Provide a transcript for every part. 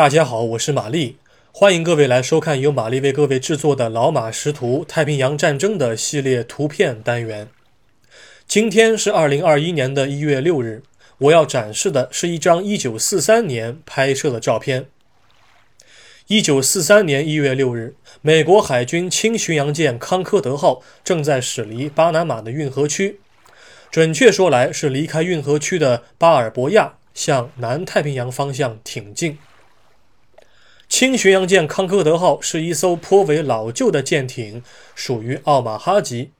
大家好，我是玛丽，欢迎各位来收看由玛丽为各位制作的《老马识图：太平洋战争》的系列图片单元。今天是二零二一年的一月六日，我要展示的是一张一九四三年拍摄的照片。一九四三年一月六日，美国海军轻巡洋舰康科德号正在驶离巴拿马的运河区，准确说来是离开运河区的巴尔博亚，向南太平洋方向挺进。轻巡洋舰康科德号是一艘颇为老旧的舰艇，属于奥马哈级。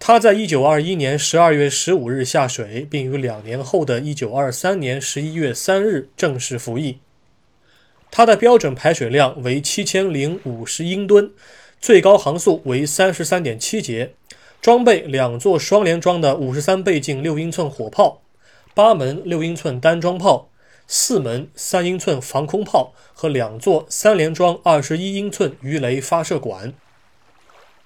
它在1921年12月15日下水，并于两年后的1923年11月3日正式服役。它的标准排水量为7050英吨，最高航速为33.7节，装备两座双联装的53倍镜6英寸火炮，八门6英寸单装炮。四门三英寸防空炮和两座三联装二十一英寸鱼雷发射管。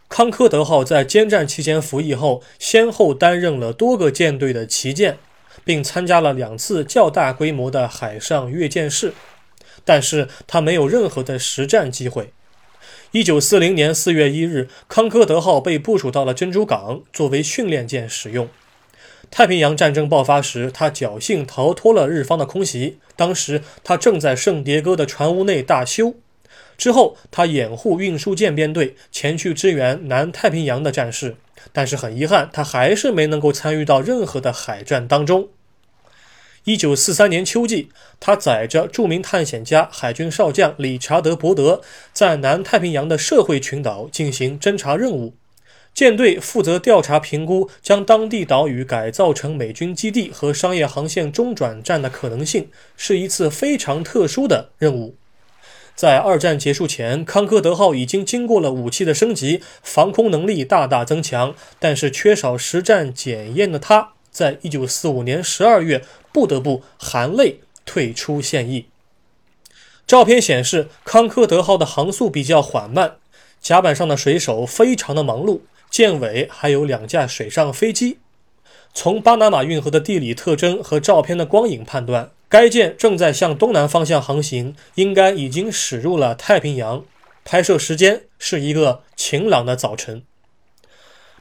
康科德号在监战期间服役后，先后担任了多个舰队的旗舰，并参加了两次较大规模的海上阅舰式，但是它没有任何的实战机会。一九四零年四月一日，康科德号被部署到了珍珠港，作为训练舰使用。太平洋战争爆发时，他侥幸逃脱了日方的空袭。当时他正在圣迭戈的船坞内大修。之后，他掩护运输舰编队前去支援南太平洋的战事，但是很遗憾，他还是没能够参与到任何的海战当中。一九四三年秋季，他载着著名探险家、海军少将理查德·伯德，在南太平洋的社会群岛进行侦察任务。舰队负责调查评估将当地岛屿改造成美军基地和商业航线中转站的可能性，是一次非常特殊的任务。在二战结束前，康科德号已经经过了武器的升级，防空能力大大增强，但是缺少实战检验的他，在一九四五年十二月不得不含泪退出现役。照片显示，康科德号的航速比较缓慢，甲板上的水手非常的忙碌。舰尾还有两架水上飞机。从巴拿马运河的地理特征和照片的光影判断，该舰正在向东南方向航行，应该已经驶入了太平洋。拍摄时间是一个晴朗的早晨。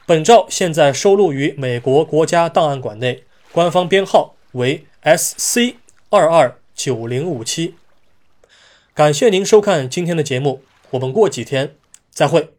本照现在收录于美国国家档案馆内，官方编号为 SC 二二九零五七。感谢您收看今天的节目，我们过几天再会。